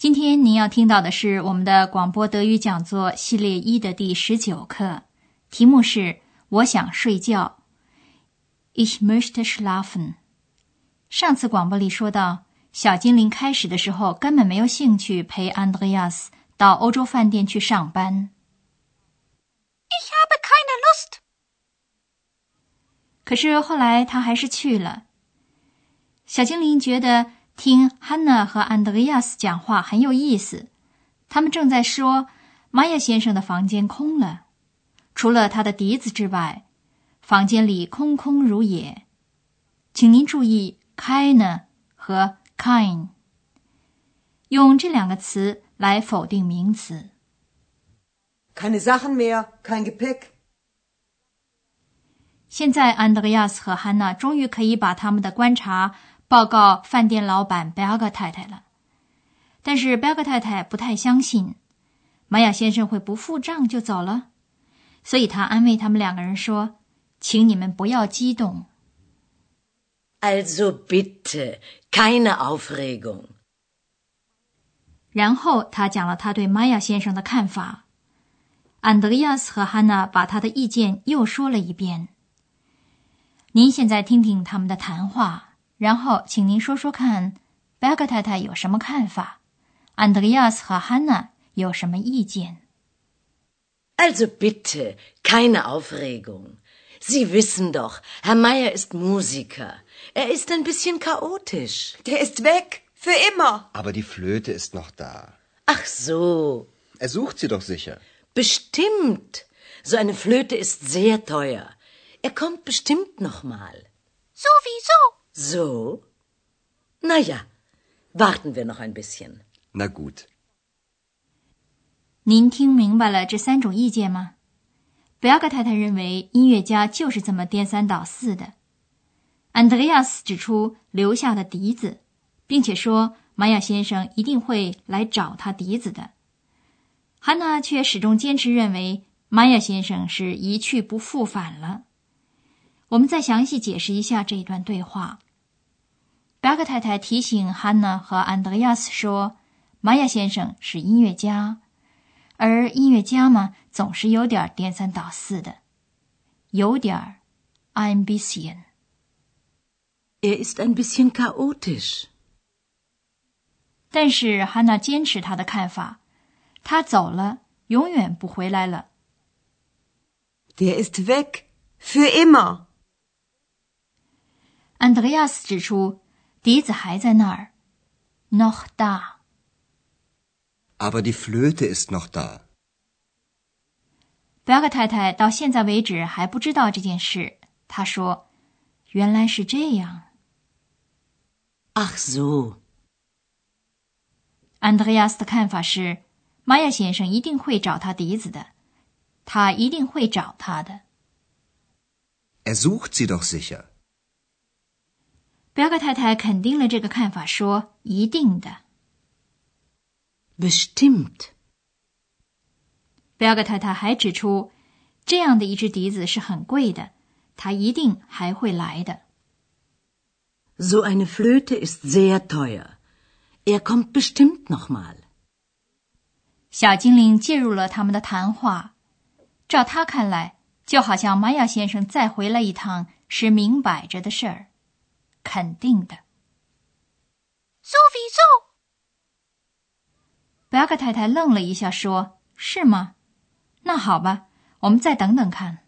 今天您要听到的是我们的广播德语讲座系列一的第十九课，题目是“我想睡觉 ”，Ich möchte schlafen。上次广播里说到，小精灵开始的时候根本没有兴趣陪 Andreas 到欧洲饭店去上班。Ich habe keine Lust。可是后来他还是去了。小精灵觉得。听 Hanna 和 Andreas 讲话很有意思。他们正在说，玛雅先生的房间空了，除了他的笛子之外，房间里空空如也。请您注意 “keine” 和 “kein”，用这两个词来否定名词。Keine Sachen mehr, kein Gepäck。现在 Andreas 和 Hanna 终于可以把他们的观察。报告饭店老板贝尔格太太了，但是贝尔格太太不太相信玛雅先生会不付账就走了，所以他安慰他们两个人说：“请你们不要激动。” Also bitte keine Aufregung。然后他讲了他对玛雅先生的看法。安德烈亚斯和汉娜把他的意见又说了一遍。您现在听听他们的谈话。然后，请您说说看，贝格太太有什么看法？安德烈亚斯和汉娜有什么意见？Also bitte keine Aufregung. Sie wissen doch, Herr Meier ist Musiker. Er ist ein bisschen chaotisch. Der ist weg für immer. Aber die Flöte ist noch da. Ach so. Er sucht sie doch sicher. Bestimmt. So eine Flöte ist sehr teuer. Er kommt bestimmt noch mal. Sowieso. So? Na ja, warten wir noch ein bisschen. Na gut. 您听明白了这三种意见吗？贝尔格太太认为音乐家就是这么颠三倒四的。安德烈亚斯指出留下的笛子，并且说玛雅先生一定会来找他笛子的。汉娜却始终坚持认为玛雅先生是一去不复返了。我们再详细解释一下这一段对话。巴克太太提醒汉娜和安德烈亚斯说：“玛雅先生是音乐家，而音乐家嘛，总是有点颠三倒四的，有点儿 ein bisschen。Er ist ein bisschen chaotisch。”但是汉娜坚持她的看法，他走了，永远不回来了。Der ist weg für immer。安德烈亚斯指出，笛子还在那儿，noch da。Aber die Flöte ist noch da。贝格太太到现在为止还不知道这件事。她说：“原来是这样。” Ach so。安德烈亚斯的看法是，玛雅先生一定会找他笛子的，他一定会找他的。Er sucht sie doch sicher。贝格太太肯定了这个看法，说：“一定的。” Bestimmt。贝格太太还指出，这样的一支笛子是很贵的，他一定还会来的。So eine Flöte ist sehr teuer. Er kommt bestimmt noch mal. 小精灵介入了他们的谈话，照他看来，就好像玛雅先生再回来一趟是明摆着的事儿。肯定的。sowieso。贝格太太愣了一下，说：“是吗？那好吧，我们再等等看。”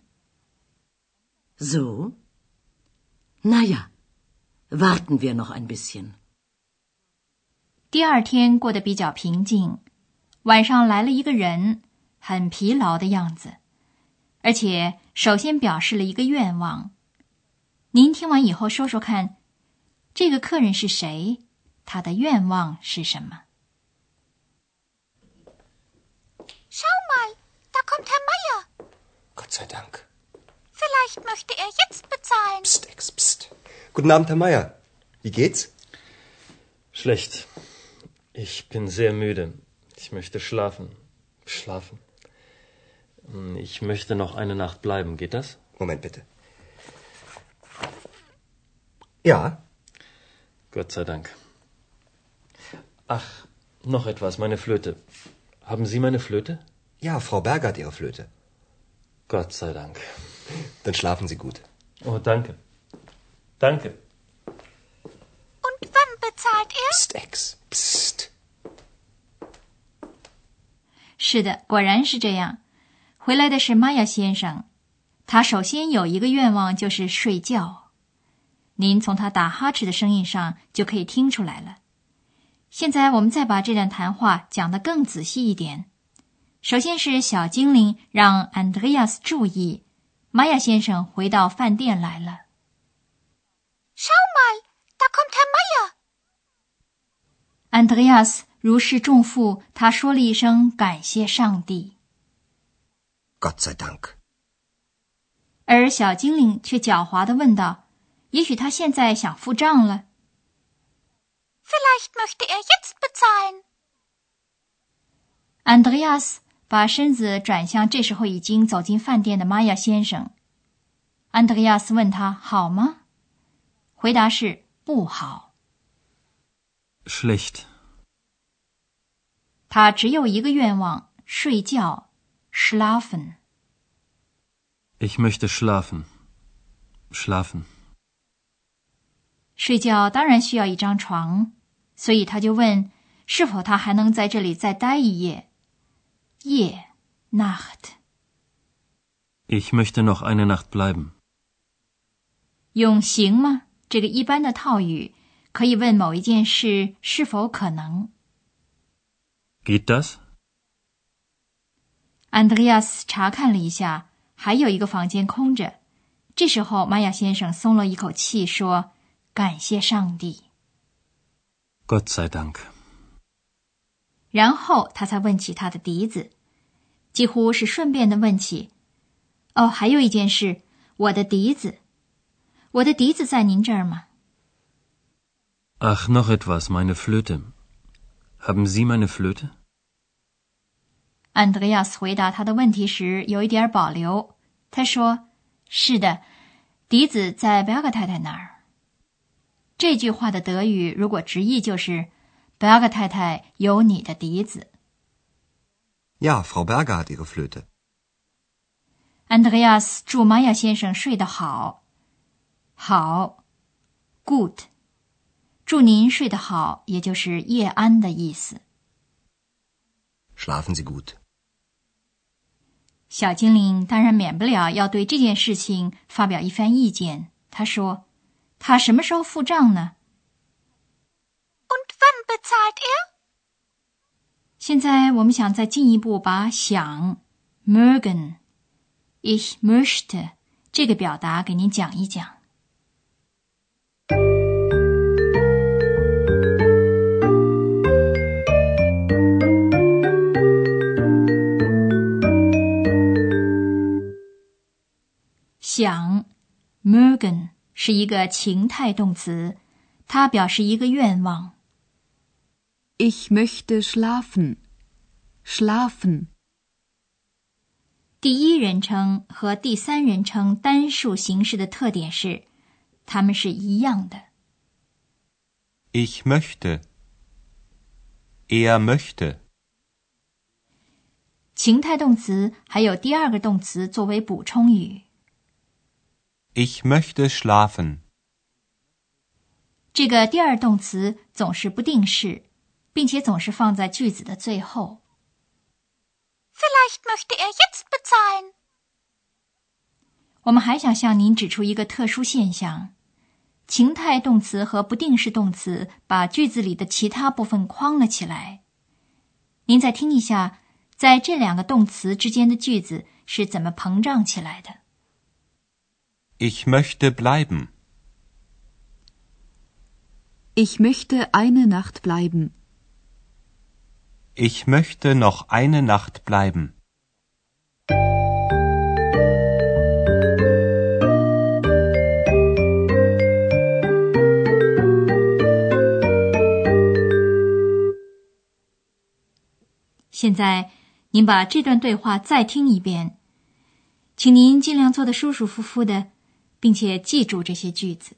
So? Na ja, warten wir noch ein bisschen. 第二天过得比较平静，晚上来了一个人，很疲劳的样子，而且首先表示了一个愿望。您听完以后说说看。这个客人是谁？他的愿望是什么？Schau mal, da kommt Herr Meier. Gott sei Dank. Vielleicht möchte er jetzt bezahlen. Psst, Ex, psst. Guten Abend, Herr Meier. Wie geht's? Schlecht. Ich bin sehr müde. Ich möchte schlafen. Schlafen. Ich möchte noch eine Nacht bleiben. Geht das? Moment bitte. Ja, Gott sei Dank. Ach, noch etwas, meine Flöte. Haben Sie meine Flöte? ja, Frau Berger hat Ihre Flöte. Gott sei Dank. Dann schlafen Sie gut. Oh, danke. Danke. Und wann bezahlt er? Psst, Ex, psst. 是的，果然是这样。回来的是玛雅先生，他首先有一个愿望就是睡觉。 您从他打哈欠的声音上就可以听出来了。现在我们再把这段谈话讲得更仔细一点。首先是小精灵让 Andreas 注意，玛雅先生回到饭店来了。Schau mal, da kommt Herr Meier. Andreas 如释重负，他说了一声感谢上帝，Gott sei Dank. 而小精灵却狡猾地问道：“也许他现在想付账了。” Vielleicht möchte er jetzt bezahlen. Andreas 把身子转向这时候已经走进饭店的玛雅先生。Andreas 问他好吗？回答是不好。Schlecht. 他只有一个愿望：睡觉 （schlafen）。Ich möchte schlafen. Schlafen. 睡觉当然需要一张床，所以他就问是否他还能在这里再待一夜。夜 （Nacht） Ich möchte noch eine Nacht bleiben. 用行吗？这个一般的套语可以问某一件事是否可能。Geht das? Andreas 查看了一下，还有一个房间空着。这时候，玛雅先生松了一口气，说：“感谢上帝。Gott sei Dank. ”然后他才问起他的笛子，几乎是顺便的问起：“哦，还有一件事，我的笛子，我的笛子在您这儿吗 Ach, noch etwas, meine Flöte. Haben Sie meine Flöte?？”Andreas 回答他的问题时有一点保留，他说：“是的，笛子在 Berger 太太那儿。”这句话的德语如果直译就是。Berger 太太有你的笛子。Ja, Frau Berger hat Ihre Flöte. Andreas 祝玛雅先生睡得好，好，good。祝您睡得好，也就是夜安的意思。Schlafen Sie gut. 小精灵当然免不了要对这件事情发表一番意见。他说：“他什么时候付账呢？” Und wann bezahlt er? 现在我们想再进一步把想 mögen ich möchte 这个表达给您讲一讲。想 mögen 是一个情态动词，它表示一个愿望。Ich möchte schlafen. Schlafen. 第一人称和第三人称单数形式的特点是，它们是一样的。Ich möchte. Er möchte. 情态动词还有第二个动词作为补充语。Ich möchte schlafen. 这个第二动词总是不定式，并且总是放在句子的最后。Vielleicht möchte er jetzt bezahlen. 我们还想向您指出一个特殊现象：情态动词和不定式动词把句子里的其他部分框了起来。您再听一下，在这两个动词之间的句子是怎么膨胀起来的？Ich möchte bleiben. Ich möchte eine Nacht bleiben. Ich möchte noch eine Nacht bleiben. 现在，您把这段对话再听一遍，请您尽量坐得舒舒服服的，并且记住这些句子。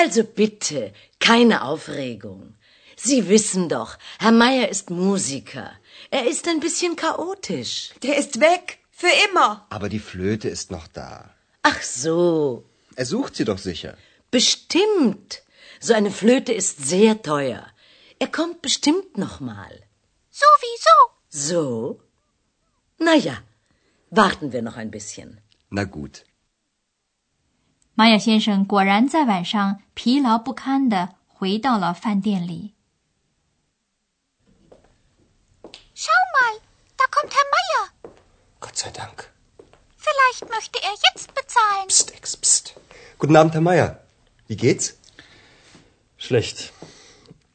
Also bitte, keine Aufregung. Sie wissen doch, Herr Meier ist Musiker. Er ist ein bisschen chaotisch. Der ist weg. Für immer. Aber die Flöte ist noch da. Ach so. Er sucht sie doch sicher. Bestimmt. So eine Flöte ist sehr teuer. Er kommt bestimmt noch mal. Sowieso. So? Na ja, warten wir noch ein bisschen. Na gut. 玛雅先生果然在晚上疲劳不堪的回到了饭店里。 Schau mal, da kommt Herr Meier. Gott sei Dank. Vielleicht möchte er jetzt bezahlen. Psst, Ex, psst. Guten Abend, Herr Meier. Wie geht's? Schlecht.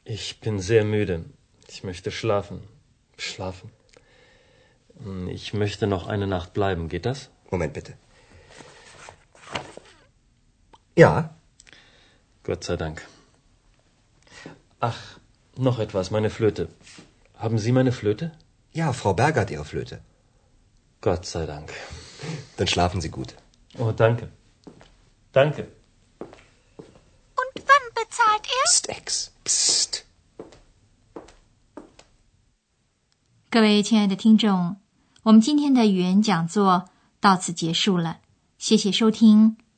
Ich bin sehr müde. Ich möchte schlafen. Schlafen. Hm, Ich möchte noch eine Nacht bleiben. Geht das? Moment bitte. Ja, Gott sei Dank. Ach, noch etwas, meine Flöte. Haben Sie meine Flöte? ja, Frau Berger hat Ihre Flöte. Gott sei Dank. Dann schlafen Sie gut. Oh, danke. Danke. Und wann bezahlt er? Psst, Ex, psst. 各位亲爱的听众，我们今天的语言讲座到此结束了，谢谢收听，